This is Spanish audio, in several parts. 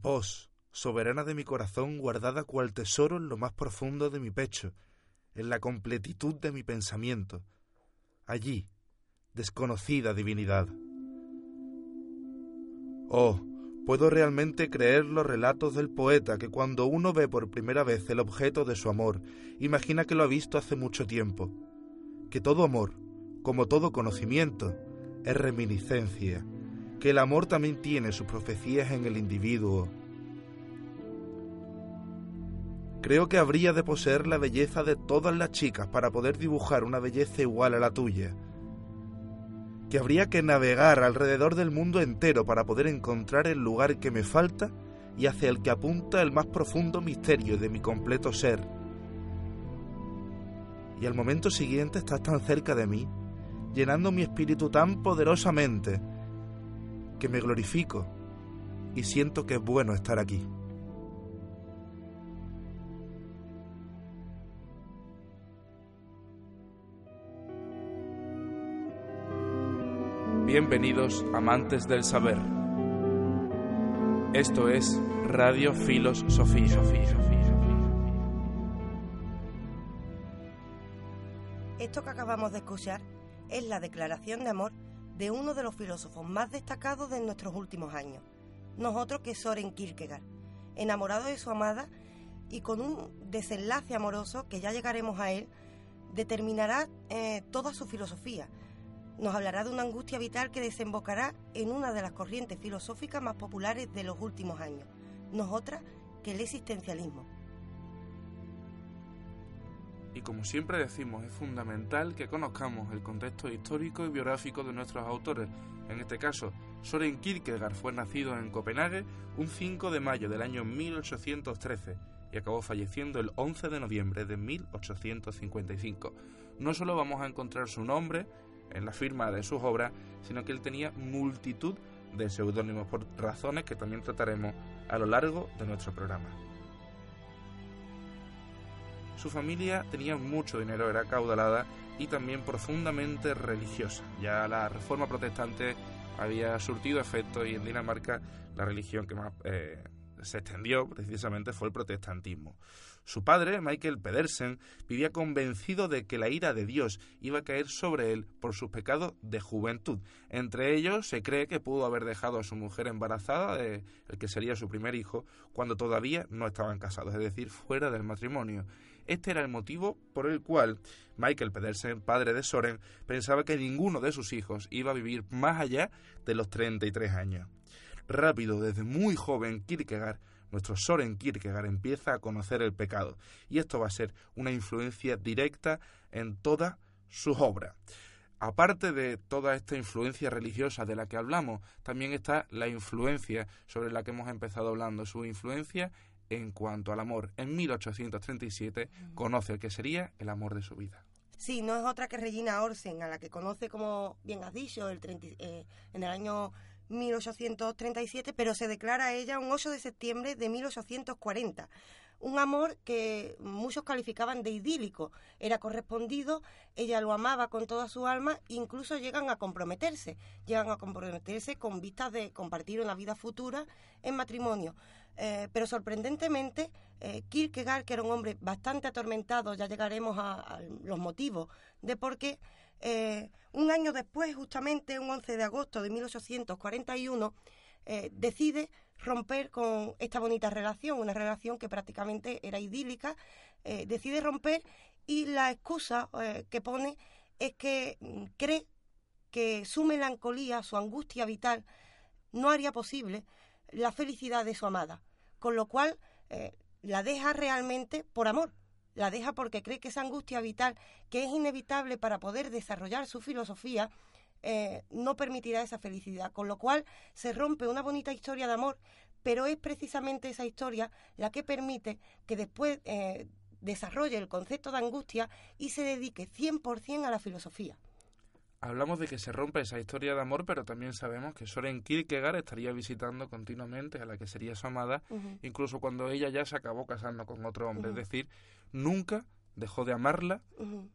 Vos, soberana de mi corazón, guardada cual tesoro en lo más profundo de mi pecho, en la completitud de mi pensamiento, allí, desconocida divinidad. Oh, puedo realmente creer los relatos del poeta que cuando uno ve por primera vez el objeto de su amor, imagina que lo ha visto hace mucho tiempo, que todo amor, como todo conocimiento, es reminiscencia, que el amor también tiene sus profecías en el individuo. Creo que habría de poseer la belleza de todas las chicas para poder dibujar una belleza igual a la tuya. Que habría que navegar alrededor del mundo entero para poder encontrar el lugar que me falta y hacia el que apunta el más profundo misterio de mi completo ser. Y al momento siguiente estás tan cerca de mí, llenando mi espíritu tan poderosamente, que me glorifico y siento que es bueno estar aquí. Bienvenidos amantes del saber. Esto es Radio Filos Sofía. Esto que acabamos de escuchar es la declaración de amor de uno de los filósofos más destacados de nuestros últimos años, nosotros que Soren Kierkegaard, enamorado de su amada y con un desenlace amoroso que ya llegaremos a él, determinará eh, toda su filosofía, nos hablará de una angustia vital que desembocará en una de las corrientes filosóficas más populares de los últimos años, no otra que el existencialismo. Y como siempre decimos, es fundamental que conozcamos el contexto histórico y biográfico de nuestros autores. En este caso, Soren Kierkegaard fue nacido en Copenhague un 5 de mayo del año 1813 y acabó falleciendo el 11 de noviembre de 1855. No solo vamos a encontrar su nombre en la firma de sus obras, sino que él tenía multitud de seudónimos por razones que también trataremos a lo largo de nuestro programa. Su familia tenía mucho dinero, era caudalada y también profundamente religiosa. Ya la reforma protestante había surtido efecto y en Dinamarca la religión que más eh, se extendió precisamente fue el protestantismo. Su padre, Michael Pedersen, vivía convencido de que la ira de Dios iba a caer sobre él por sus pecados de juventud. Entre ellos, se cree que pudo haber dejado a su mujer embarazada de el que sería su primer hijo cuando todavía no estaban casados, es decir, fuera del matrimonio. Este era el motivo por el cual Michael Pedersen, padre de Soren, pensaba que ninguno de sus hijos iba a vivir más allá de los 33 años. Rápido, desde muy joven, Kierkegaard nuestro Soren Kierkegaard empieza a conocer el pecado y esto va a ser una influencia directa en toda su obra. Aparte de toda esta influencia religiosa de la que hablamos, también está la influencia sobre la que hemos empezado hablando, su influencia en cuanto al amor. En 1837 conoce el que sería el amor de su vida. Sí, no es otra que Regina Orsen, a la que conoce, como bien has dicho, el eh, en el año 1837, pero se declara a ella un 8 de septiembre de 1840. Un amor que muchos calificaban de idílico. Era correspondido, ella lo amaba con toda su alma, incluso llegan a comprometerse. Llegan a comprometerse con vistas de compartir una vida futura en matrimonio. Eh, pero sorprendentemente, eh, Kierkegaard, que era un hombre bastante atormentado, ya llegaremos a los motivos de por qué, eh, un año después, justamente un 11 de agosto de 1841, eh, decide romper con esta bonita relación, una relación que prácticamente era idílica, decide romper y la excusa que pone es que mm, cree que su melancolía, su angustia vital, no haría posible la felicidad de su amada, con lo cual la deja realmente por amor, la deja porque cree que esa angustia vital, que es inevitable para poder desarrollar su filosofía, eh, no permitirá esa felicidad, con lo cual se rompe una bonita historia de amor, pero es precisamente esa historia la que permite que después eh, desarrolle el concepto de angustia y se dedique 100% a la filosofía. Hablamos de que se rompe esa historia de amor, pero también sabemos que Soren Kierkegaard estaría visitando continuamente a la que sería su amada, incluso cuando ella ya se acabó casando con otro hombre. Es decir, nunca dejó de amarla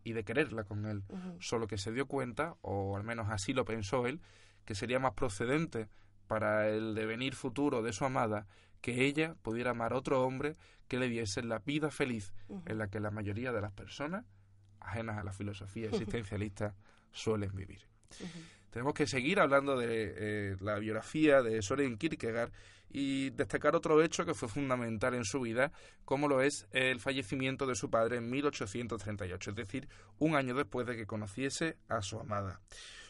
y de quererla con él. Solo que se dio cuenta, o al menos así lo pensó él, que sería más procedente para el devenir futuro de su amada que ella pudiera amar a otro hombre que le diese la vida feliz en la que la mayoría de las personas ajenas a la filosofía existencialista suelen vivir. Tenemos que seguir hablando de eh, la biografía de Soren Kierkegaard y destacar otro hecho que fue fundamental en su vida, como lo es el fallecimiento de su padre en 1838, es decir, un año después de que conociese a su amada.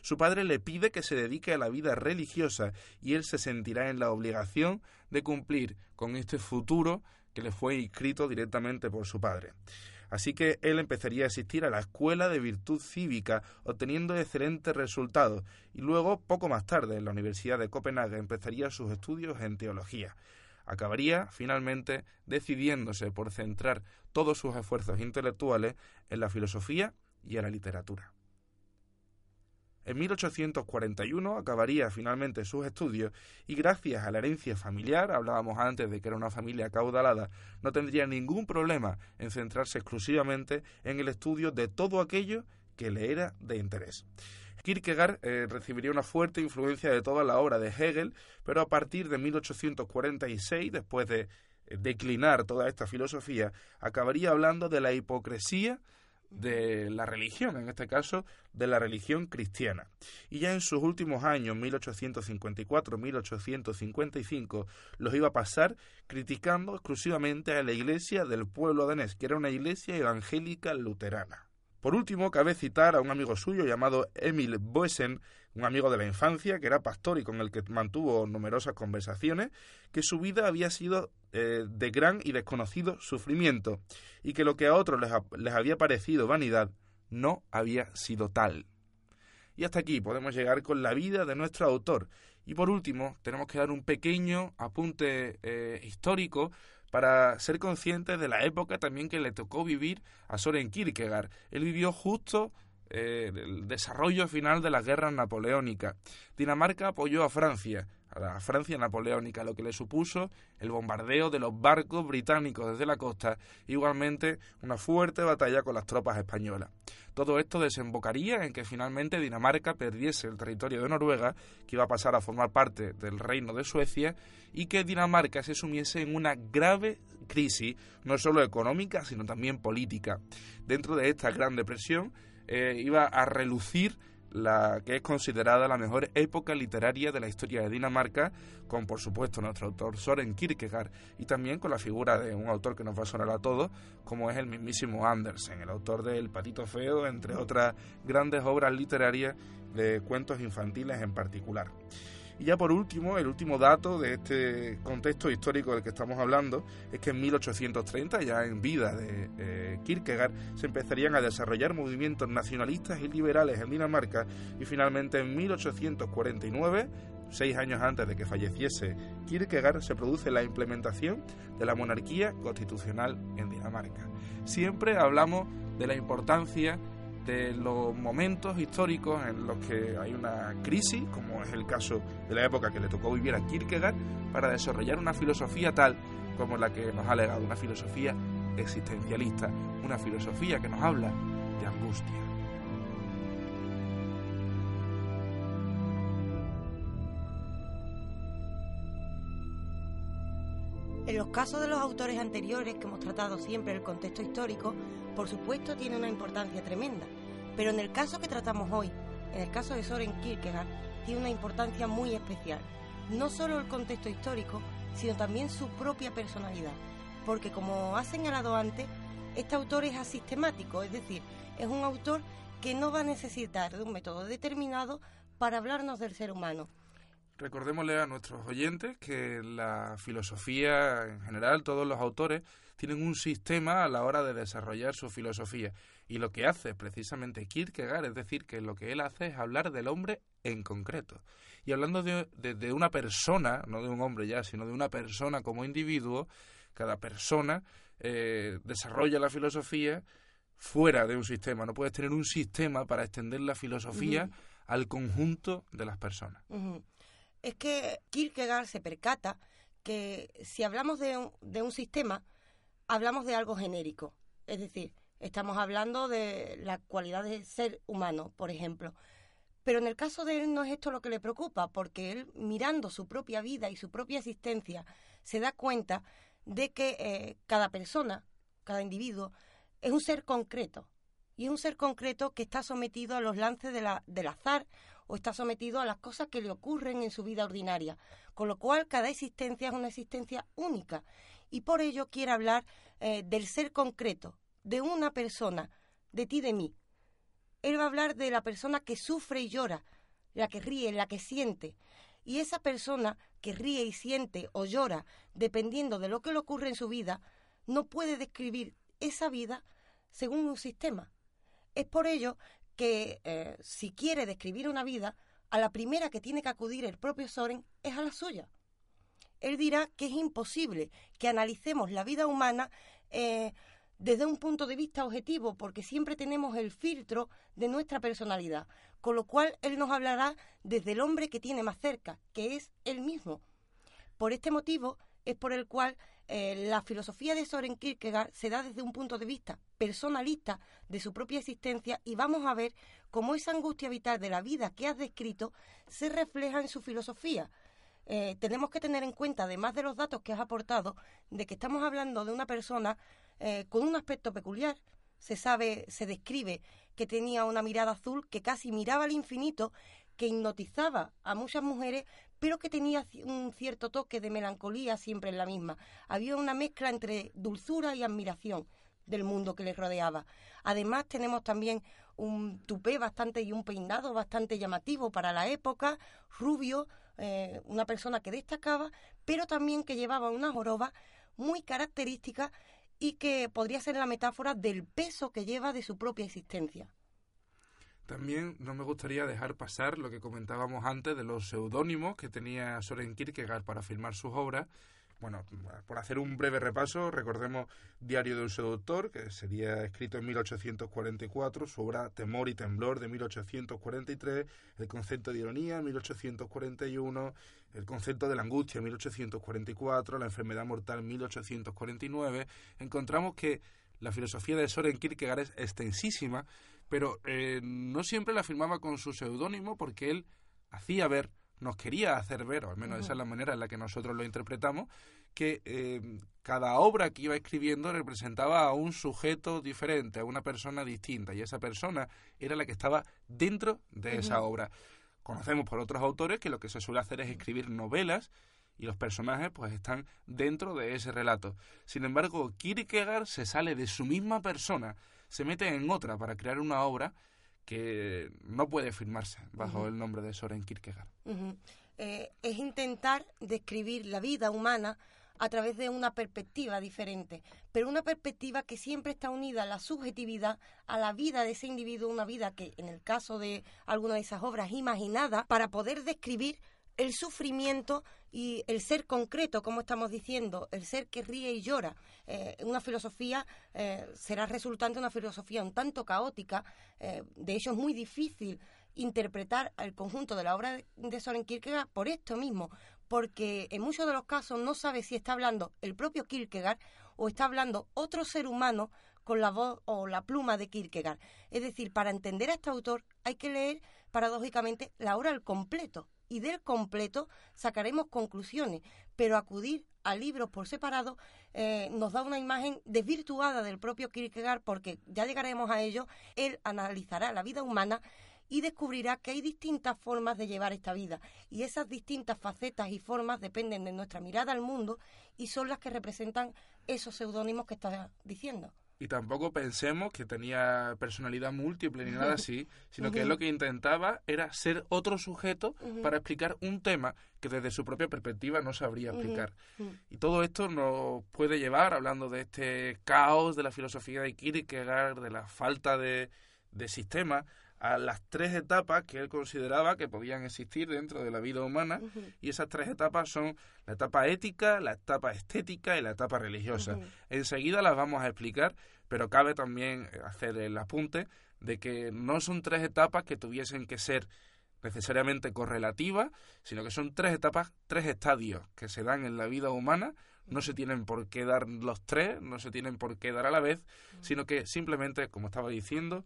Su padre le pide que se dedique a la vida religiosa y él se sentirá en la obligación de cumplir con este futuro que le fue inscrito directamente por su padre. Así que él empezaría a asistir a la Escuela de Virtud Cívica, obteniendo excelentes resultados, y luego, poco más tarde, en la Universidad de Copenhague, empezaría sus estudios en teología. Acabaría, finalmente, decidiéndose por centrar todos sus esfuerzos intelectuales en la filosofía y en la literatura. En 1841 acabaría finalmente sus estudios y gracias a la herencia familiar, hablábamos antes de que era una familia caudalada, no tendría ningún problema en centrarse exclusivamente en el estudio de todo aquello que le era de interés. Kierkegaard eh, recibiría una fuerte influencia de toda la obra de Hegel, pero a partir de 1846, después de eh, declinar toda esta filosofía, acabaría hablando de la hipocresía de la religión, en este caso de la religión cristiana. Y ya en sus últimos años, 1854-1855, los iba a pasar criticando exclusivamente a la iglesia del pueblo danés, que era una iglesia evangélica luterana. Por último, cabe citar a un amigo suyo llamado Emil Boesen, un amigo de la infancia que era pastor y con el que mantuvo numerosas conversaciones, que su vida había sido eh, de gran y desconocido sufrimiento, y que lo que a otros les, había parecido vanidad no había sido tal. Y hasta aquí podemos llegar con la vida de nuestro autor. Y por último, tenemos que dar un pequeño apunte eh, histórico para ser conscientes de la época también que le tocó vivir a Soren Kierkegaard. Él vivió justo eh, el desarrollo final de las guerras napoleónicas. Dinamarca apoyó a Francia, a la Francia napoleónica, lo que le supuso el bombardeo de los barcos británicos desde la costa, igualmente una fuerte batalla con las tropas españolas. Todo esto desembocaría en que finalmente Dinamarca perdiese el territorio de Noruega, que iba a pasar a formar parte del reino de Suecia, y que Dinamarca se sumiese en una grave crisis, no solo económica, sino también política. Dentro de esta gran depresión eh, iba a relucir la que es considerada la mejor época literaria de la historia de Dinamarca, con por supuesto nuestro autor Soren Kierkegaard y también con la figura de un autor que nos va a sonar a todos, como es el mismísimo Andersen, el autor de El Patito Feo, entre otras grandes obras literarias de cuentos infantiles en particular. Y ya por último, el último dato de este contexto histórico del que estamos hablando es que en 1830, ya en vida de eh, Kierkegaard, se empezarían a desarrollar movimientos nacionalistas y liberales en Dinamarca y finalmente en 1849 seis años antes de que falleciese Kierkegaard, se produce la implementación de la monarquía constitucional en Dinamarca. Siempre hablamos de la importancia de los momentos históricos en los que hay una crisis, como es el caso de la época que le tocó vivir a Kierkegaard, para desarrollar una filosofía tal como la que nos ha legado, una filosofía existencialista, una filosofía que nos habla de angustia. En los casos de los autores anteriores que hemos tratado siempre el contexto histórico, por supuesto tiene una importancia tremenda, pero en el caso que tratamos hoy, en el caso de Soren Kierkegaard, tiene una importancia muy especial. No solo el contexto histórico, sino también su propia personalidad, porque como ha señalado antes, este autor es asistemático, es decir, es un autor que no va a necesitar de un método determinado para hablarnos del ser humano Recordémosle a nuestros oyentes que la filosofía en general, todos los autores, tienen un sistema a la hora de desarrollar su filosofía. Y lo que hace precisamente Kierkegaard, es decir, que lo que él hace es hablar del hombre en concreto. Y hablando de, una persona, no de un hombre ya, sino de una persona como individuo, cada persona eh, desarrolla la filosofía fuera de un sistema. No puedes tener un sistema para extender la filosofía al conjunto de las personas es que Kierkegaard se percata que si hablamos de un, sistema, hablamos de algo genérico. Es decir, estamos hablando de la cualidad de ser humano, por ejemplo. Pero en el caso de él no es esto lo que le preocupa, porque él, mirando su propia vida y su propia existencia, se da cuenta de que eh, cada persona, cada individuo, es un ser concreto. Y es un ser concreto que está sometido a los lances de la, del azar o está sometido a las cosas que le ocurren en su vida ordinaria. Con lo cual, cada existencia es una existencia única. Y por ello quiere hablar eh, del ser concreto, de una persona, de ti, de mí. Él va a hablar de la persona que sufre y llora, la que ríe, la que siente. Y esa persona que ríe y siente o llora, dependiendo de lo que le ocurre en su vida, no puede describir esa vida según un sistema. Es por ello que eh, si quiere describir una vida, a la primera que tiene que acudir el propio Soren es a la suya. Él dirá que es imposible que analicemos la vida humana eh, desde un punto de vista objetivo, porque siempre tenemos el filtro de nuestra personalidad, con lo cual él nos hablará desde el hombre que tiene más cerca, que es él mismo. Por este motivo es por el cual eh, la filosofía de Soren Kierkegaard se da desde un punto de vista personalista de su propia existencia y vamos a ver cómo esa angustia vital de la vida que has descrito se refleja en su filosofía. Eh, tenemos que tener en cuenta, además de los datos que has aportado, de que estamos hablando de una persona eh, con un aspecto peculiar. Se sabe, se describe que tenía una mirada azul que casi miraba al infinito, que hipnotizaba a muchas mujeres, pero que tenía un cierto toque de melancolía siempre en la misma. Había una mezcla entre dulzura y admiración del mundo que le rodeaba. Además tenemos también un tupé bastante y un peinado bastante llamativo para la época, rubio, eh, una persona que destacaba, pero también que llevaba una joroba muy característica y que podría ser la metáfora del peso que lleva de su propia existencia. También no me gustaría dejar pasar lo que comentábamos antes de los seudónimos que tenía Soren Kierkegaard para filmar sus obras. Bueno, por hacer un breve repaso, recordemos Diario de un seductor, que sería escrito en 1844, su obra Temor y Temblor de 1843, El concepto de ironía 1841, El concepto de la angustia 1844, La enfermedad mortal 1849. Encontramos que la filosofía de Soren Kierkegaard es extensísima, pero eh, no siempre la firmaba con su seudónimo porque él hacía ver, nos quería hacer ver, o al menos esa es la manera en la que nosotros lo interpretamos, que eh, cada obra que iba escribiendo representaba a un sujeto diferente, a una persona distinta, y esa persona era la que estaba dentro de esa obra. Conocemos por otros autores que lo que se suele hacer es escribir novelas y los personajes pues están dentro de ese relato. Sin embargo, Kierkegaard se sale de su misma persona, se mete en otra para crear una obra que no puede firmarse bajo el nombre de Soren Kierkegaard. Eh, es intentar describir la vida humana a través de una perspectiva diferente, pero una perspectiva que siempre está unida a la subjetividad, a la vida de ese individuo, una vida que en el caso de alguna de esas obras imaginada, para poder describir el sufrimiento y el ser concreto, como estamos diciendo, el ser que ríe y llora. Eh, una filosofía eh, será resultante una filosofía un tanto caótica, eh, de hecho es muy difícil interpretar el conjunto de la obra de Soren Kierkegaard por esto mismo, porque en muchos de los casos no sabe si está hablando el propio Kierkegaard o está hablando otro ser humano con la voz o la pluma de Kierkegaard. Es decir, para entender a este autor hay que leer paradójicamente la obra al completo y del completo sacaremos conclusiones, pero acudir a libros por separado eh, nos da una imagen desvirtuada del propio Kierkegaard porque ya llegaremos a ello, él analizará la vida humana y descubrirá que hay distintas formas de llevar esta vida. Y esas distintas facetas y formas dependen de nuestra mirada al mundo y son las que representan esos seudónimos que está diciendo y tampoco pensemos que tenía personalidad múltiple ni nada así, sino que lo que intentaba era ser otro sujeto para explicar un tema que desde su propia perspectiva no sabría explicar. Y todo esto nos puede llevar, hablando de este caos de la filosofía de Kierkegaard, de la falta de, de sistema, a las tres etapas que él consideraba que podían existir dentro de la vida humana y esas tres etapas son la etapa ética, la etapa estética y la etapa religiosa. Enseguida las vamos a explicar, pero cabe también hacer el apunte de que no son tres etapas que tuviesen que ser necesariamente correlativas, sino que son tres etapas, tres estadios que se dan en la vida humana, no se tienen por qué dar los tres, no se tienen por qué dar a la vez, sino que simplemente, como estaba diciendo,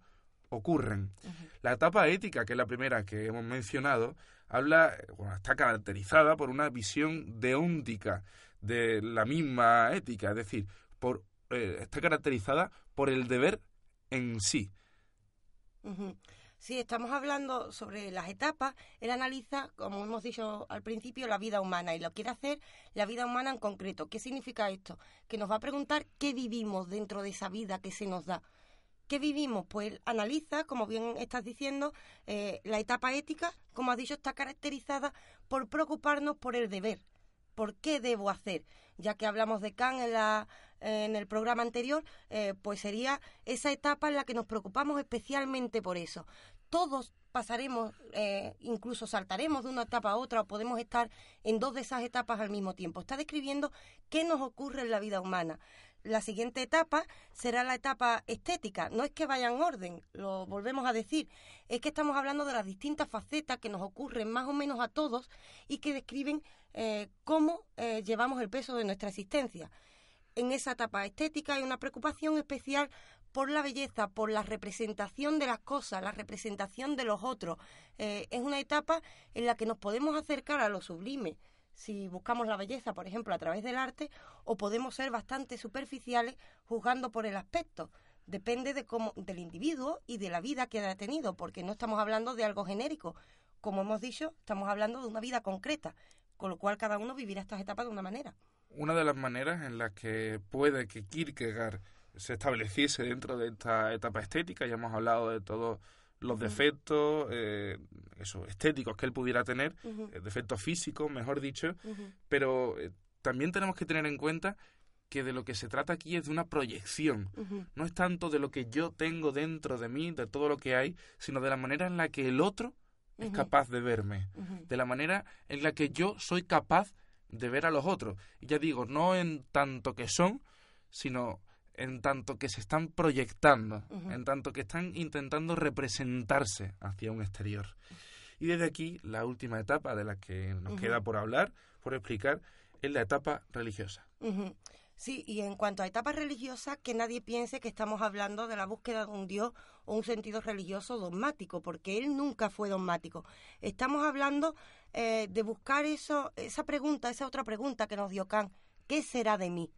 ocurren. La etapa ética, que es la primera que hemos mencionado, habla, está caracterizada por una visión deóntica de la misma ética, es decir, por, eh, está caracterizada por el deber en sí. Sí, estamos hablando sobre las etapas. Él analiza, como hemos dicho al principio, la vida humana y lo quiere hacer la vida humana en concreto. ¿Qué significa esto? Que nos va a preguntar qué vivimos dentro de esa vida que se nos da. ¿Qué vivimos? Pues analiza, como bien estás diciendo, eh, la etapa ética, como has dicho, está caracterizada por preocuparnos por el deber. ¿Por qué debo hacer? Ya que hablamos de Kant en, la, en el programa anterior, eh, pues sería esa etapa en la que nos preocupamos especialmente por eso. Todos pasaremos, eh, incluso saltaremos de una etapa a otra o podemos estar en dos de esas etapas al mismo tiempo. Está describiendo qué nos ocurre en la vida humana la siguiente etapa será la etapa estética. No es que vaya en orden, lo volvemos a decir, es que estamos hablando de las distintas facetas que nos ocurren más o menos a todos y que describen eh, cómo llevamos el peso de nuestra existencia. En esa etapa estética hay una preocupación especial por la belleza, por la representación de las cosas, la representación de los otros. Eh, es una etapa en la que nos podemos acercar a lo sublime si buscamos la belleza, por ejemplo, a través del arte, o podemos ser bastante superficiales juzgando por el aspecto. Depende de cómo, del individuo y de la vida que ha tenido, porque no estamos hablando de algo genérico. Como hemos dicho, estamos hablando de una vida concreta, con lo cual cada uno vivirá estas etapas de una manera. Una de las maneras en las que puede que Kierkegaard se estableciese dentro de esta etapa estética, ya hemos hablado de todo los defectos eh, estéticos que él pudiera tener, eh, defectos físicos, mejor dicho, pero eh, también tenemos que tener en cuenta que de lo que se trata aquí es de una proyección. No es tanto de lo que yo tengo dentro de mí, de todo lo que hay, sino de la manera en la que el otro es capaz de verme, de la manera en la que yo soy capaz de ver a los otros. Y ya digo, no en tanto que son, sino en tanto que se están proyectando, en tanto que están intentando representarse hacia un exterior. Y desde aquí, la última etapa de la que nos queda por hablar, por explicar, es la etapa religiosa. Sí, y en cuanto a etapa religiosa, que nadie piense que estamos hablando de la búsqueda de un Dios o un sentido religioso dogmático, porque él nunca fue dogmático. Estamos hablando eh, de buscar eso, esa pregunta, esa otra pregunta que nos dio Kant, ¿qué será de mí?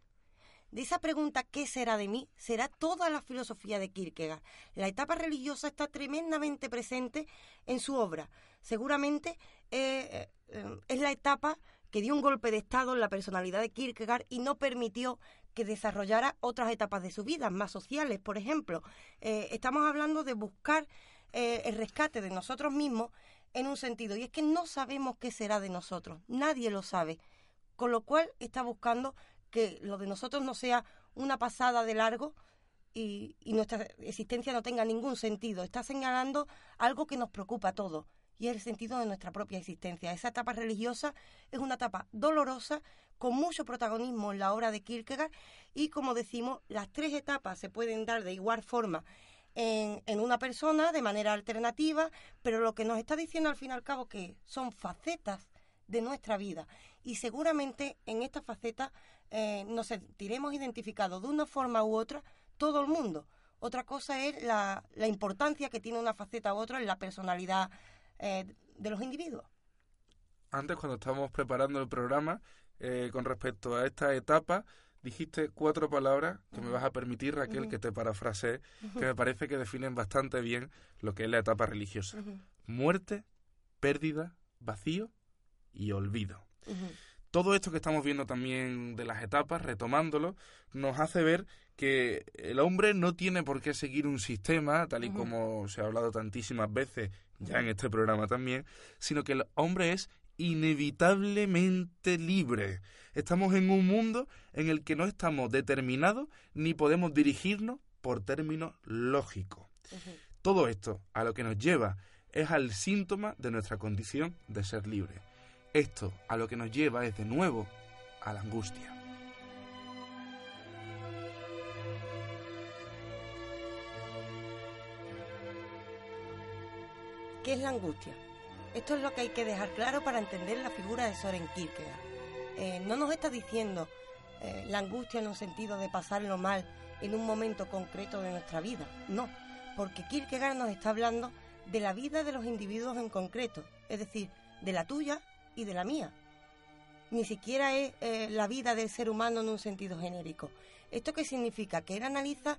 de esa pregunta ¿qué será de mí? será toda la filosofía de Kierkegaard. La etapa religiosa está tremendamente presente en su obra. Seguramente eh, eh, es la etapa que dio un golpe de estado en la personalidad de Kierkegaard y no permitió que desarrollara otras etapas de su vida, más sociales, por ejemplo. Estamos hablando de buscar el rescate de nosotros mismos en un sentido, y es que no sabemos qué será de nosotros, nadie lo sabe, con lo cual está buscando que lo de nosotros no sea una pasada de largo y, nuestra existencia no tenga ningún sentido. Está señalando algo que nos preocupa a todos y es el sentido de nuestra propia existencia. Esa etapa religiosa es una etapa dolorosa, con mucho protagonismo en la obra de Kierkegaard y, como decimos, las tres etapas se pueden dar de igual forma en, en, una persona de manera alternativa, pero lo que nos está diciendo al fin y al cabo que son facetas de nuestra vida y seguramente en esta faceta eh, nos sentiremos identificados de una forma u otra todo el mundo. Otra cosa es la, importancia que tiene una faceta u otra en la personalidad eh, de los individuos. Antes, cuando estábamos preparando el programa, eh, con respecto a esta etapa, dijiste cuatro palabras que me vas a permitir, Raquel, que te parafrasee, que me parece que definen bastante bien lo que es la etapa religiosa. Muerte, pérdida, vacío y olvido. Todo esto que estamos viendo también de las etapas, retomándolo, nos hace ver que el hombre no tiene por qué seguir un sistema, tal y como se ha hablado tantísimas veces ya en este programa también, sino que el hombre es inevitablemente libre. Estamos en un mundo en el que no estamos determinados ni podemos dirigirnos por términos lógicos. Todo esto a lo que nos lleva es al síntoma de nuestra condición de ser libre. Esto a lo que nos lleva es de nuevo a la angustia. ¿Qué es la angustia? Esto es lo que hay que dejar claro para entender la figura de Soren Kierkegaard. Eh, no nos está diciendo eh, la angustia en un sentido de pasarlo mal en un momento concreto de nuestra vida, no, porque Kierkegaard nos está hablando de la vida de los individuos en concreto, es decir, de la tuya y de la mía. ni siquiera es eh, la vida del ser humano en un sentido genérico. ¿Esto qué significa? Que él analiza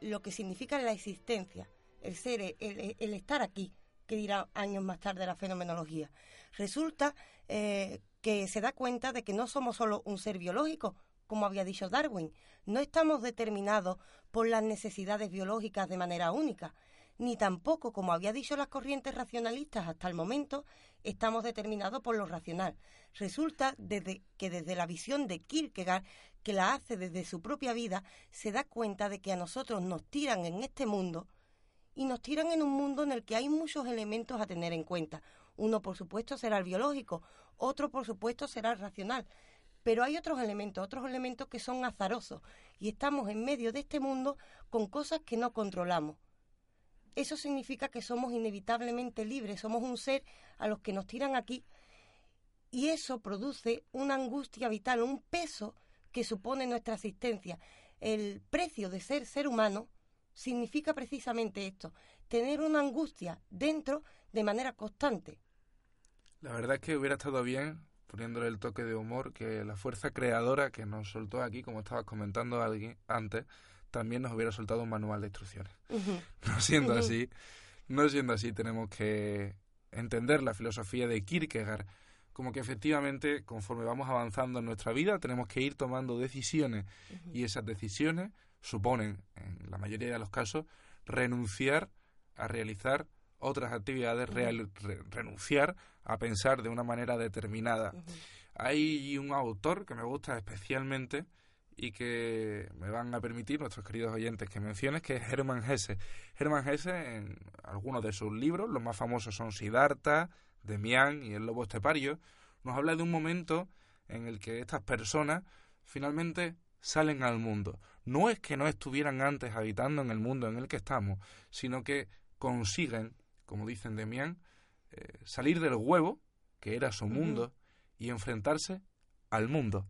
lo que significa la existencia, el ser, el, estar aquí, que dirá años más tarde la fenomenología. Resulta eh, que se da cuenta de que no somos solo un ser biológico, como había dicho Darwin, no estamos determinados por las necesidades biológicas de manera única, ni tampoco, como había dicho las corrientes racionalistas hasta el momento, estamos determinados por lo racional. Resulta desde, que desde la visión de Kierkegaard, que la hace desde su propia vida, se da cuenta de que a nosotros nos tiran en este mundo y nos tiran en un mundo en el que hay muchos elementos a tener en cuenta. Uno, por supuesto, será el biológico, otro, por supuesto, será el racional. Pero hay otros elementos, otros elementos que son azarosos y estamos en medio de este mundo con cosas que no controlamos eso significa que somos inevitablemente libres, somos un ser a los que nos tiran aquí y eso produce una angustia vital, un peso que supone nuestra existencia. El precio de ser ser humano significa precisamente esto, tener una angustia dentro de manera constante. La verdad es que hubiera estado bien, poniéndole el toque de humor, que la fuerza creadora que nos soltó aquí, como estabas comentando alguien antes, también nos hubiera soltado un manual de instrucciones. No siendo así, no siendo así, tenemos que entender la filosofía de Kierkegaard como que efectivamente, conforme vamos avanzando en nuestra vida, tenemos que ir tomando decisiones y esas decisiones suponen, en la mayoría de los casos, renunciar a realizar otras actividades, renunciar a pensar de una manera determinada. Hay un autor que me gusta especialmente, y que me van a permitir nuestros queridos oyentes que menciones, que es Hermann Hesse. Hermann Hesse, en algunos de sus libros, los más famosos son Siddhartha, Demián y El Lobo Estepario, nos habla de un momento en el que estas personas finalmente salen al mundo. No es que no estuvieran antes habitando en el mundo en el que estamos, sino que consiguen, como dicen Demián, eh, salir del huevo, que era su mundo, y enfrentarse al mundo.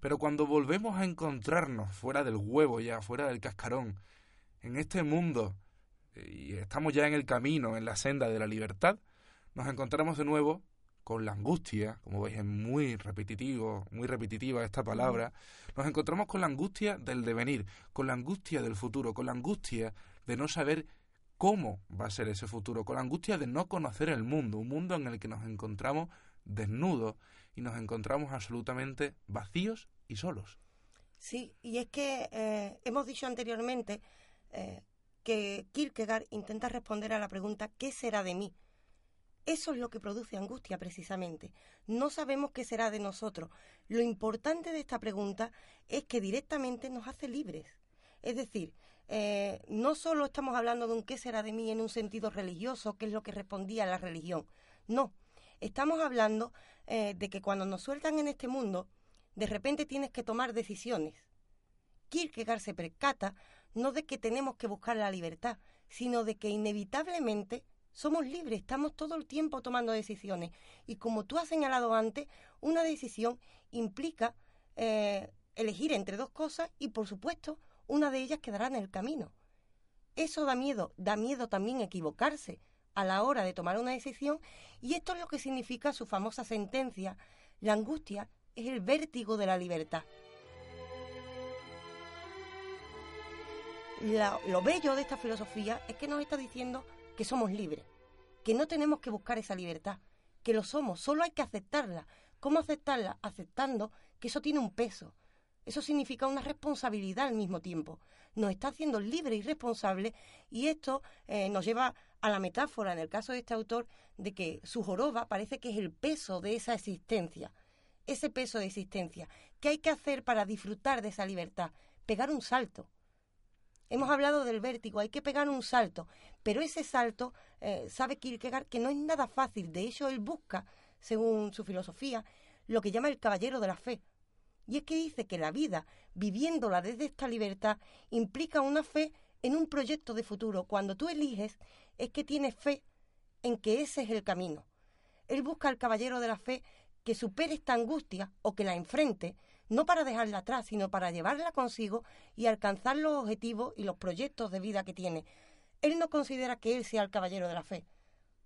Pero cuando volvemos a encontrarnos fuera del huevo ya, fuera del cascarón, en este mundo, eh, y estamos ya en el camino, en la senda de la libertad, nos encontramos de nuevo con la angustia, como veis es muy repetitivo, muy repetitiva esta palabra, nos encontramos con la angustia del devenir, con la angustia del futuro, con la angustia de no saber cómo va a ser ese futuro, con la angustia de no conocer el mundo, un mundo en el que nos encontramos desnudos y nos encontramos absolutamente vacíos y solos. Sí, y es que eh, hemos dicho anteriormente eh, que Kierkegaard intenta responder a la pregunta ¿qué será de mí? Eso es lo que produce angustia precisamente. No sabemos qué será de nosotros. Lo importante de esta pregunta es que directamente nos hace libres. Es decir, eh, no solo estamos hablando de un qué será de mí en un sentido religioso, que es lo que respondía la religión. No, estamos hablando eh, de que cuando nos sueltan en este mundo, de repente tienes que tomar decisiones. Kierkegaard se percata no de que tenemos que buscar la libertad, sino de que inevitablemente somos libres, estamos todo el tiempo tomando decisiones. Y como tú has señalado antes, una decisión implica eh, elegir entre dos cosas y, por supuesto, una de ellas quedará en el camino. Eso da miedo, da miedo también equivocarse, a la hora de tomar una decisión y esto es lo que significa su famosa sentencia. La angustia es el vértigo de la libertad. lo bello de esta filosofía es que nos está diciendo que somos libres, que no tenemos que buscar esa libertad, que lo somos, solo hay que aceptarla. ¿Cómo aceptarla? Aceptando que eso tiene un peso. Eso significa una responsabilidad al mismo tiempo. Nos está haciendo libres y responsables y esto eh, nos lleva a la metáfora, en el caso de este autor, de que su joroba parece que es el peso de esa existencia, ese peso de existencia. ¿Qué hay que hacer para disfrutar de esa libertad? Pegar un salto. Hemos hablado del vértigo, hay que pegar un salto, pero ese salto, eh, sabe Kierkegaard que no es nada fácil, de hecho él busca, según su filosofía, lo que llama el caballero de la fe. Y es que dice que la vida, viviéndola desde esta libertad, implica una fe en un proyecto de futuro. Cuando tú eliges, es que tienes fe en que ese es el camino. Él busca al caballero de la fe que supere esta angustia o que la enfrente, no para dejarla atrás, sino para llevarla consigo y alcanzar los objetivos y los proyectos de vida que tiene. Él no considera que él sea el caballero de la fe.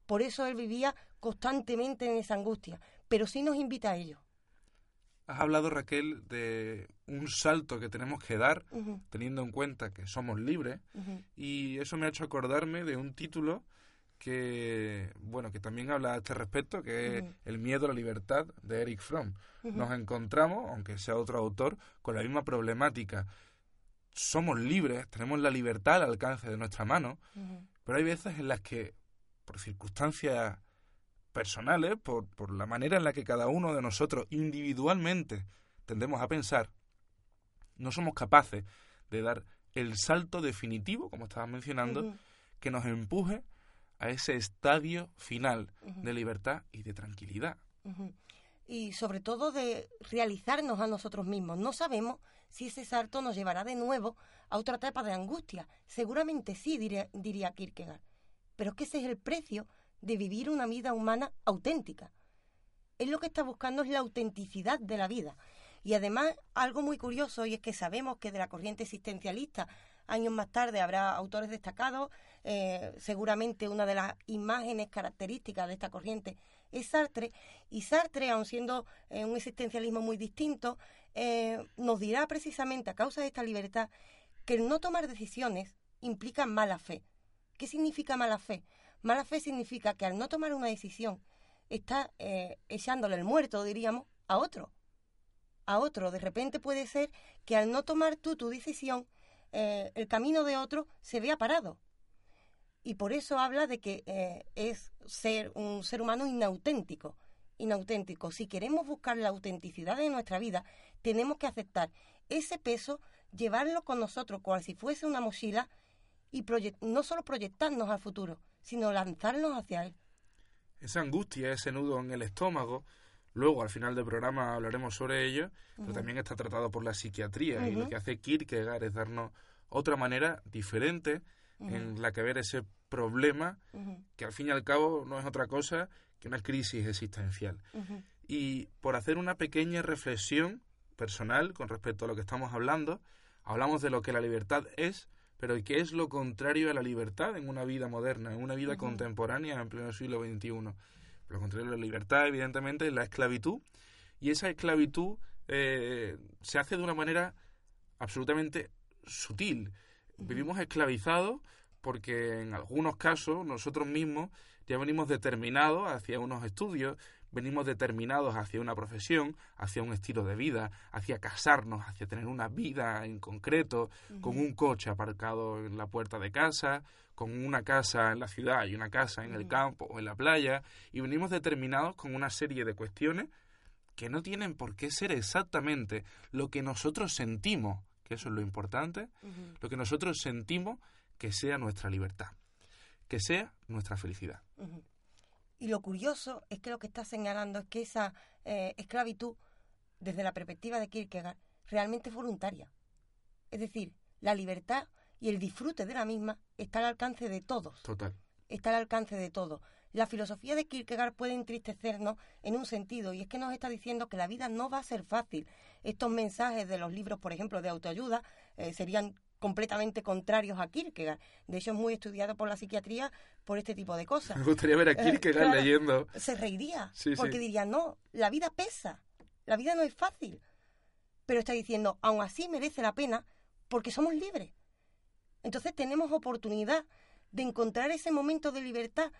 Por eso él vivía constantemente en esa angustia, pero sí nos invita a ello. Has hablado, Raquel, de un salto que tenemos que dar, teniendo en cuenta que somos libres, y eso me ha hecho acordarme de un título que, bueno, que también habla a este respecto, que es El miedo a la libertad, de Eric Fromm. Nos encontramos, aunque sea otro autor, con la misma problemática. Somos libres, tenemos la libertad al alcance de nuestra mano, pero hay veces en las que, por circunstancias personales, por, por la manera en la que cada uno de nosotros individualmente tendemos a pensar, no somos capaces de dar el salto definitivo, como estabas mencionando, que nos empuje a ese estadio final de libertad y de tranquilidad. Y sobre todo de realizarnos a nosotros mismos. No sabemos si ese salto nos llevará de nuevo a otra etapa de angustia. Seguramente sí, diría, diría Kierkegaard. Pero es que ese es el precio de vivir una vida humana auténtica. Él lo que está buscando es la autenticidad de la vida. Y además, algo muy curioso, y es que sabemos que de la corriente existencialista, años más tarde habrá autores destacados, eh, seguramente una de las imágenes características de esta corriente es Sartre, y Sartre, aun siendo eh, un existencialismo muy distinto, eh, nos dirá precisamente a causa de esta libertad que el no tomar decisiones implica mala fe. ¿Qué significa mala fe? Mala fe significa que al no tomar una decisión, está echándole el muerto, diríamos, a otro. A otro. De repente puede ser que al no tomar tú tu decisión, eh, el camino de otro se vea parado. Y por eso habla de que eh, es ser un ser humano inauténtico. Inauténtico. Si queremos buscar la autenticidad de nuestra vida, tenemos que aceptar ese peso, llevarlo con nosotros como si fuese una mochila y no solo proyectarnos al futuro, sino lanzarnos hacia él. Esa angustia, ese nudo en el estómago, luego al final del programa hablaremos sobre ello, pero también está tratado por la psiquiatría y lo que hace Kierkegaard es darnos otra manera diferente en la que ver ese problema que al fin y al cabo no es otra cosa que una crisis existencial. Y por hacer una pequeña reflexión personal con respecto a lo que estamos hablando, hablamos de lo que la libertad es, pero ¿qué es lo contrario a la libertad en una vida moderna, en una vida contemporánea en pleno siglo XXI? Lo contrario a la libertad, evidentemente, es la esclavitud. Y esa esclavitud eh, se hace de una manera absolutamente sutil. Vivimos esclavizados porque en algunos casos nosotros mismos ya venimos determinados hacia unos estudios, venimos determinados hacia una profesión, hacia un estilo de vida, hacia casarnos, hacia tener una vida en concreto, con un coche aparcado en la puerta de casa, con una casa en la ciudad y una casa en el campo o en la playa, y venimos determinados con una serie de cuestiones que no tienen por qué ser exactamente lo que nosotros sentimos, que eso es lo importante, lo que nosotros sentimos que sea nuestra libertad, que sea nuestra felicidad. Y lo curioso es que lo que está señalando es que esa eh, esclavitud, desde la perspectiva de Kierkegaard, realmente es voluntaria. Es decir, la libertad y el disfrute de la misma está al alcance de todos. Total. Está al alcance de todos. La filosofía de Kierkegaard puede entristecernos en un sentido, y es que nos está diciendo que la vida no va a ser fácil. Estos mensajes de los libros, por ejemplo, de autoayuda, eh, serían completamente contrarios a Kierkegaard. De hecho, es muy estudiado por la psiquiatría por este tipo de cosas. Me gustaría ver a eh, Kierkegaard leyendo. Se reiría, porque diría, no, la vida pesa, la vida no es fácil. Pero está diciendo, aún así merece la pena porque somos libres. Entonces tenemos oportunidad de encontrar ese momento de libertad.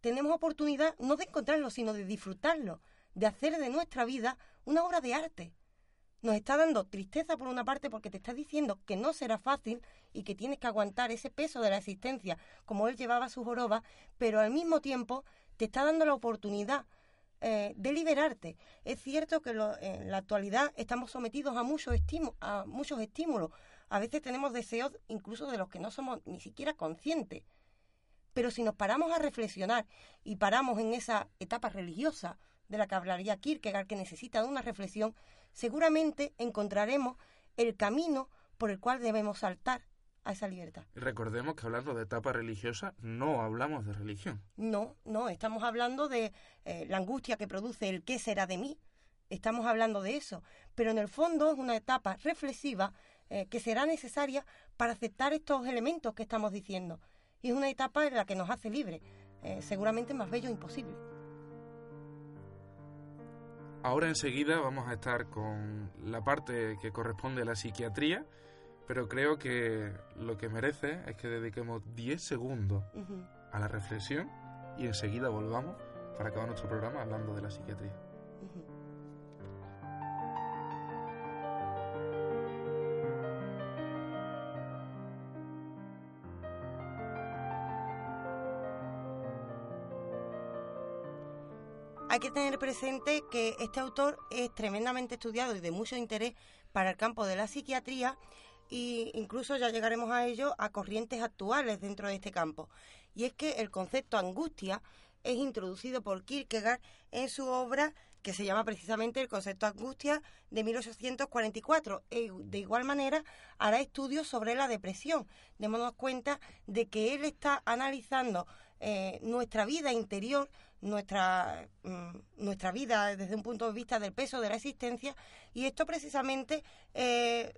Tenemos oportunidad no de encontrarlo, sino de disfrutarlo, de hacer de nuestra vida una obra de arte nos está dando tristeza por una parte porque te está diciendo que no será fácil y que tienes que aguantar ese peso de la existencia como él llevaba su joroba, pero al mismo tiempo te está dando la oportunidad eh, de liberarte. Es cierto que en la actualidad estamos sometidos a muchos, a muchos estímulos. A veces tenemos deseos incluso de los que no somos ni siquiera conscientes. Pero si nos paramos a reflexionar y paramos en esa etapa religiosa de la que hablaría Kierkegaard, que necesita de una reflexión, seguramente encontraremos el camino por el cual debemos saltar a esa libertad. Recordemos que hablando de etapa religiosa no hablamos de religión. No, no, estamos hablando de eh, la angustia que produce el qué será de mí. Estamos hablando de eso, pero en el fondo es una etapa reflexiva eh, que será necesaria para aceptar estos elementos que estamos diciendo. Y es una etapa en la que nos hace libre, eh, seguramente más bello imposible. Ahora enseguida vamos a estar con la parte que corresponde a la psiquiatría, pero creo que lo que merece es que dediquemos 10 segundos a la reflexión y enseguida volvamos para acabar nuestro programa hablando de la psiquiatría. Hay que tener presente que este autor es tremendamente estudiado y de mucho interés para el campo de la psiquiatría e incluso ya llegaremos a ello a corrientes actuales dentro de este campo. Y es que el concepto angustia es introducido por Kierkegaard en su obra que se llama precisamente el concepto angustia de 1844. E de igual manera hará estudios sobre la depresión. Démonos cuenta de que él está analizando eh, nuestra vida interior, nuestra, mm, nuestra vida desde un punto de vista del peso de la existencia y esto precisamente eh,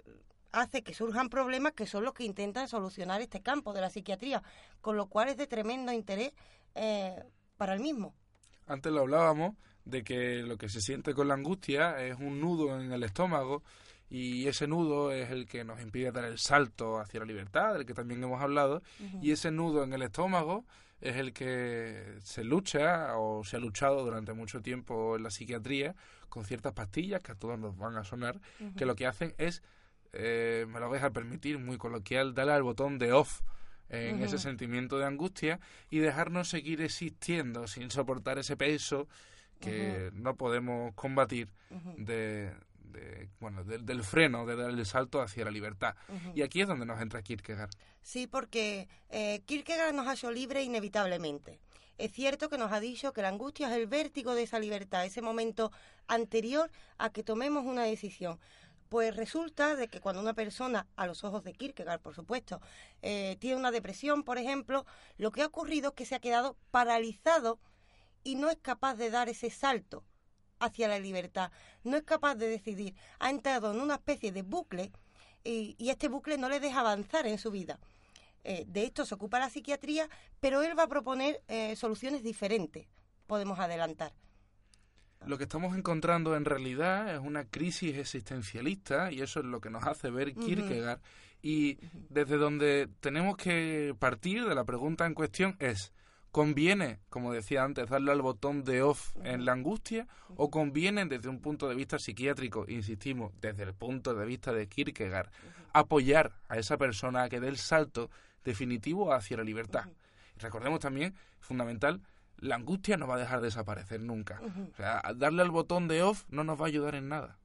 hace que surjan problemas que son los que intentan solucionar este campo de la psiquiatría, con lo cual es de tremendo interés eh, para el mismo. Antes lo hablábamos de que lo que se siente con la angustia es un nudo en el estómago y ese nudo es el que nos impide dar el salto hacia la libertad, del que también hemos hablado, y ese nudo en el estómago es el que se lucha o se ha luchado durante mucho tiempo en la psiquiatría con ciertas pastillas que a todos nos van a sonar, que lo que hacen es, eh, me lo vais a permitir, muy coloquial, darle al botón de off en ese sentimiento de angustia y dejarnos seguir existiendo sin soportar ese peso que no podemos combatir de, bueno, del freno, de dar el salto hacia la libertad. Y aquí es donde nos entra Kierkegaard. Sí, porque eh, Kierkegaard nos ha hecho libre inevitablemente. Es cierto que nos ha dicho que la angustia es el vértigo de esa libertad, ese momento anterior a que tomemos una decisión. Pues resulta de que cuando una persona, a los ojos de Kierkegaard, por supuesto, eh, tiene una depresión, por ejemplo, lo que ha ocurrido es que se ha quedado paralizado y no es capaz de dar ese salto hacia la libertad. No es capaz de decidir. Ha entrado en una especie de bucle y, este bucle no le deja avanzar en su vida. Eh, de esto se ocupa la psiquiatría, pero él va a proponer eh, soluciones diferentes. Podemos adelantar. Lo que estamos encontrando en realidad es una crisis existencialista y eso es lo que nos hace ver Kierkegaard. Y desde donde tenemos que partir de la pregunta en cuestión es, ¿Conviene, como decía antes, darle al botón de off en la angustia o conviene desde un punto de vista psiquiátrico, insistimos, desde el punto de vista de Kierkegaard, apoyar a esa persona a que dé el salto definitivo hacia la libertad? Recordemos también, fundamental, la angustia no va a dejar de desaparecer nunca. O sea, darle al botón de off no nos va a ayudar en nada.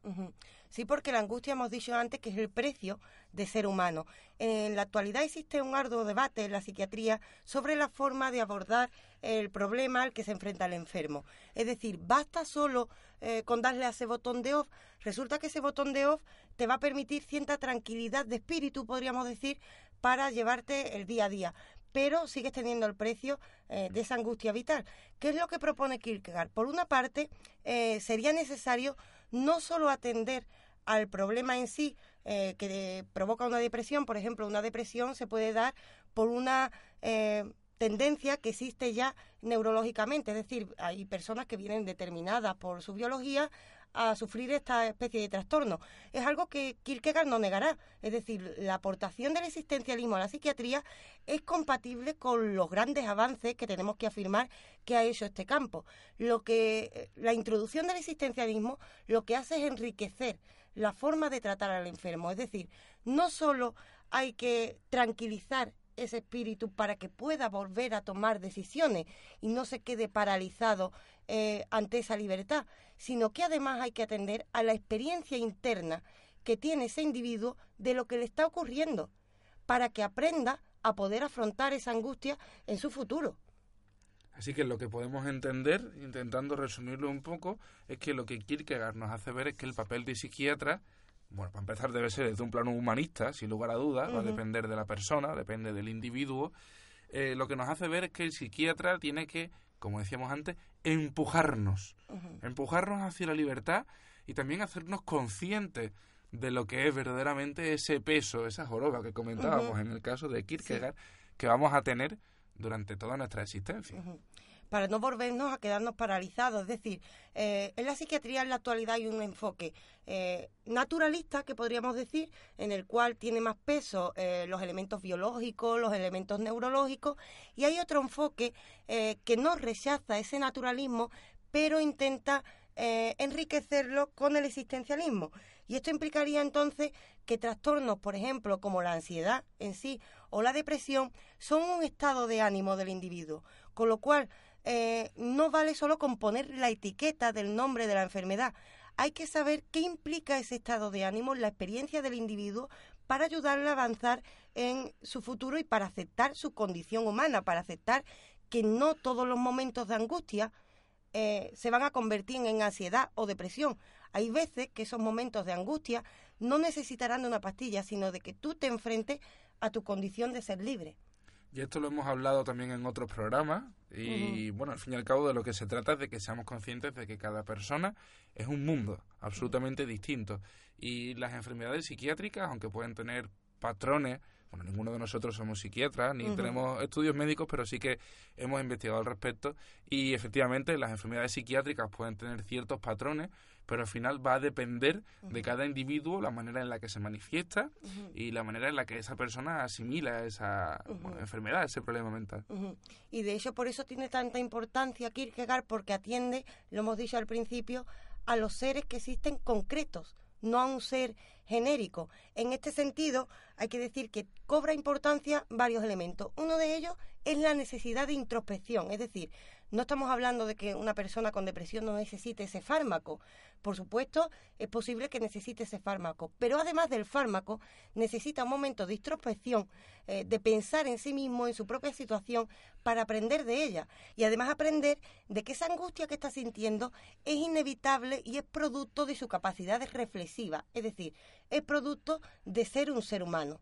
Sí, porque la angustia hemos dicho antes que es el precio de ser humano. En la actualidad existe un arduo debate en la psiquiatría sobre la forma de abordar el problema al que se enfrenta el enfermo. Es decir, basta solo eh, con darle a ese botón de off. Resulta que ese botón de off te va a permitir cierta tranquilidad de espíritu, podríamos decir, para llevarte el día a día pero sigues teniendo el precio eh, de esa angustia vital. ¿Qué es lo que propone Kierkegaard? Por una parte, eh, sería necesario no solo atender al problema en sí eh, que provoca una depresión. Por ejemplo, una depresión se puede dar por una eh, tendencia que existe ya neurológicamente, es decir, hay personas que vienen determinadas por su biología a sufrir esta especie de trastorno. Es algo que Kierkegaard no negará. Es decir, la aportación del existencialismo a la psiquiatría es compatible con los grandes avances que tenemos que afirmar que ha hecho este campo. Lo que la introducción del existencialismo lo que hace es enriquecer la forma de tratar al enfermo. Es decir, no solo hay que tranquilizar ese espíritu para que pueda volver a tomar decisiones y no se quede paralizado eh, ante esa libertad, sino que además hay que atender a la experiencia interna que tiene ese individuo de lo que le está ocurriendo, para que aprenda a poder afrontar esa angustia en su futuro. Así que lo que podemos entender, intentando resumirlo un poco, es que lo que Kierkegaard nos hace ver es que el papel de psiquiatra, bueno, para empezar debe ser desde un plano humanista, sin lugar a dudas, va a depender de la persona, depende del individuo. Eh, lo que nos hace ver es que el psiquiatra tiene que, como decíamos antes, empujarnos, empujarnos hacia la libertad y también hacernos conscientes de lo que es verdaderamente ese peso, esa joroba que comentábamos en el caso de Kierkegaard, que vamos a tener durante toda nuestra existencia. para no volvernos a quedarnos paralizados. Es decir, eh, en la psiquiatría en la actualidad hay un enfoque eh, naturalista, que podríamos decir, en el cual tiene más peso eh, los elementos biológicos, los elementos neurológicos, y hay otro enfoque que no rechaza ese naturalismo, pero intenta enriquecerlo con el existencialismo. Y esto implicaría entonces que trastornos, por ejemplo, como la ansiedad en sí o la depresión, son un estado de ánimo del individuo, con lo cual eh, no vale solo con poner la etiqueta del nombre de la enfermedad. Hay que saber qué implica ese estado de ánimo, la experiencia del individuo, para ayudarle a avanzar en su futuro y para aceptar su condición humana, para aceptar que no todos los momentos de angustia eh, se van a convertir en ansiedad o depresión. Hay veces que esos momentos de angustia no necesitarán de una pastilla, sino de que tú te enfrentes a tu condición de ser libre. Y esto lo hemos hablado también en otros programas y bueno, al fin y al cabo de lo que se trata es de que seamos conscientes de que cada persona es un mundo absolutamente distinto. Y las enfermedades psiquiátricas, aunque pueden tener patrones bueno, ninguno de nosotros somos psiquiatras ni tenemos estudios médicos, pero sí que hemos investigado al respecto. Y efectivamente las enfermedades psiquiátricas pueden tener ciertos patrones, pero al final va a depender de cada individuo la manera en la que se manifiesta y la manera en la que esa persona asimila esa enfermedad, ese problema mental. Y de hecho por eso tiene tanta importancia Kierkegaard porque atiende, lo hemos dicho al principio, a los seres que existen concretos no a un ser genérico. En este sentido, hay que decir que cobra importancia varios elementos. Uno de ellos es la necesidad de introspección, es decir, no estamos hablando de que una persona con depresión no necesite ese fármaco. Por supuesto, es posible que necesite ese fármaco, pero además del fármaco, necesita un momento de introspección, eh, de pensar en sí mismo, en su propia situación, para aprender de ella. Y además aprender de que esa angustia que está sintiendo es inevitable y es producto de su capacidad reflexiva, es decir, es producto de ser un ser humano.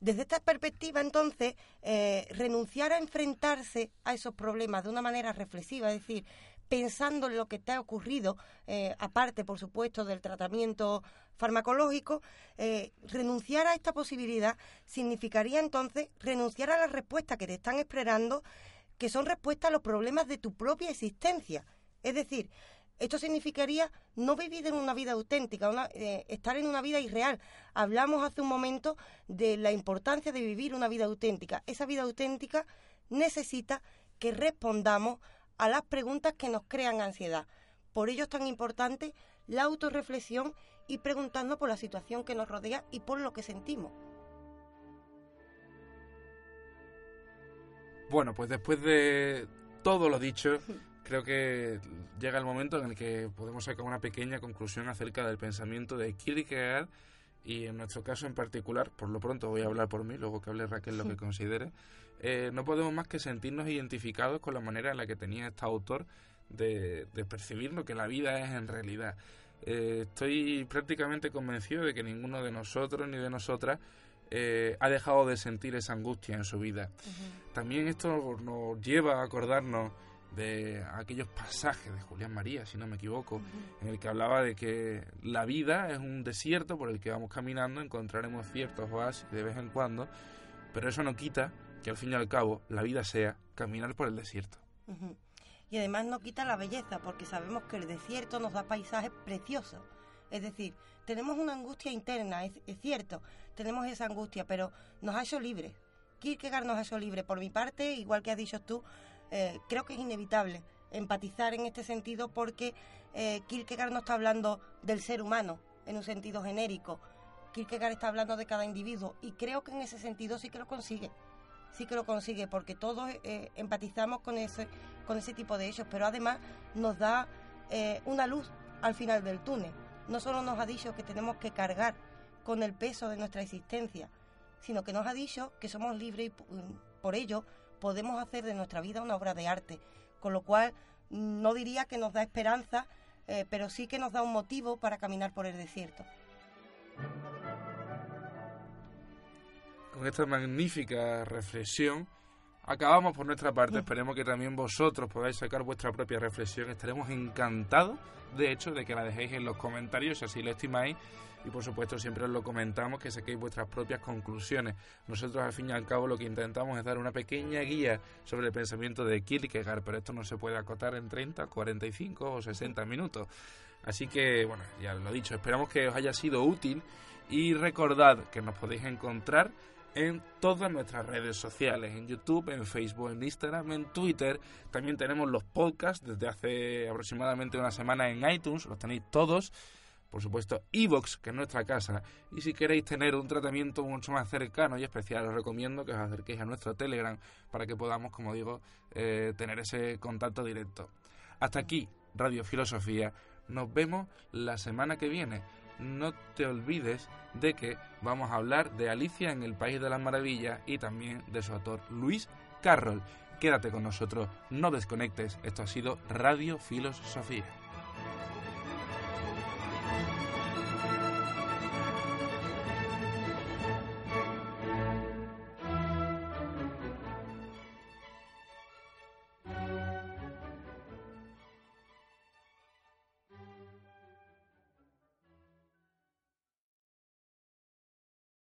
Desde esta perspectiva, entonces, eh, renunciar a enfrentarse a esos problemas de una manera reflexiva, es decir, pensando en lo que te ha ocurrido, eh, aparte, por supuesto, del tratamiento farmacológico, eh, renunciar a esta posibilidad significaría entonces renunciar a las respuestas que te están esperando, que son respuestas a los problemas de tu propia existencia. Es decir, esto significaría no vivir en una vida auténtica, eh, estar en una vida irreal. Hablamos hace un momento de la importancia de vivir una vida auténtica. Esa vida auténtica necesita que respondamos a las preguntas que nos crean ansiedad. Por ello es tan importante la autorreflexión y preguntarnos por la situación que nos rodea y por lo que sentimos. Bueno, pues después de todo lo dicho, creo que llega el momento en el que podemos sacar una pequeña conclusión acerca del pensamiento de Kierkegaard y en nuestro caso en particular, por lo pronto voy a hablar por mí, luego que hable Raquel lo que considere, eh, no podemos más que sentirnos identificados con la manera en la que tenía este autor de, percibir lo que la vida es en realidad. Eh, estoy prácticamente convencido de que ninguno de nosotros ni de nosotras eh, ha dejado de sentir esa angustia en su vida. También esto nos lleva a acordarnos de aquellos pasajes de Julián María, si no me equivoco, en el que hablaba de que la vida es un desierto por el que vamos caminando, encontraremos ciertos oasis de vez en cuando, pero eso no quita que al fin y al cabo la vida sea caminar por el desierto. Y además no quita la belleza, porque sabemos que el desierto nos da paisajes preciosos. Es decir, tenemos una angustia interna, es, es cierto, tenemos esa angustia, pero nos ha hecho libres. Kierkegaard nos ha hecho libres. Por mi parte, igual que has dicho tú, eh, creo que es inevitable empatizar en este sentido porque eh, Kierkegaard no está hablando del ser humano en un sentido genérico. Kierkegaard está hablando de cada individuo y creo que en ese sentido sí que lo consigue. Sí que lo consigue porque todos eh, empatizamos con ese, con ese tipo de hechos, pero además nos da una luz al final del túnel. No solo nos ha dicho que tenemos que cargar con el peso de nuestra existencia, sino que nos ha dicho que somos libres y por ello podemos hacer de nuestra vida una obra de arte, con lo cual no diría que nos da esperanza, eh, pero sí que nos da un motivo para caminar por el desierto. Con esta magnífica reflexión, acabamos por nuestra parte. Esperemos que también vosotros podáis sacar vuestra propia reflexión. Estaremos encantados, de hecho, de que la dejéis en los comentarios, si así lo estimáis. Y por supuesto, siempre os lo comentamos, que saquéis vuestras propias conclusiones. Nosotros, al fin y al cabo, lo que intentamos es dar una pequeña guía sobre el pensamiento de Kierkegaard, pero esto no se puede acotar en 30, 45 o 60 minutos. Así que, bueno, ya lo he dicho, esperamos que os haya sido útil y recordad que nos podéis encontrar en todas nuestras redes sociales, en YouTube, en Facebook, en Instagram, en Twitter. También tenemos los podcasts desde hace aproximadamente una semana en iTunes, los tenéis todos. Por supuesto, Evox, que es nuestra casa. Y si queréis tener un tratamiento mucho más cercano y especial, os recomiendo que os acerquéis a nuestro Telegram para que podamos, como digo, eh, tener ese contacto directo. Hasta aquí, Radio Filosofía. Nos vemos la semana que viene no te olvides de que vamos a hablar de Alicia en el País de las Maravillas y también de su autor Luis Carroll. Quédate con nosotros, no desconectes, esto ha sido Radio Filosofía.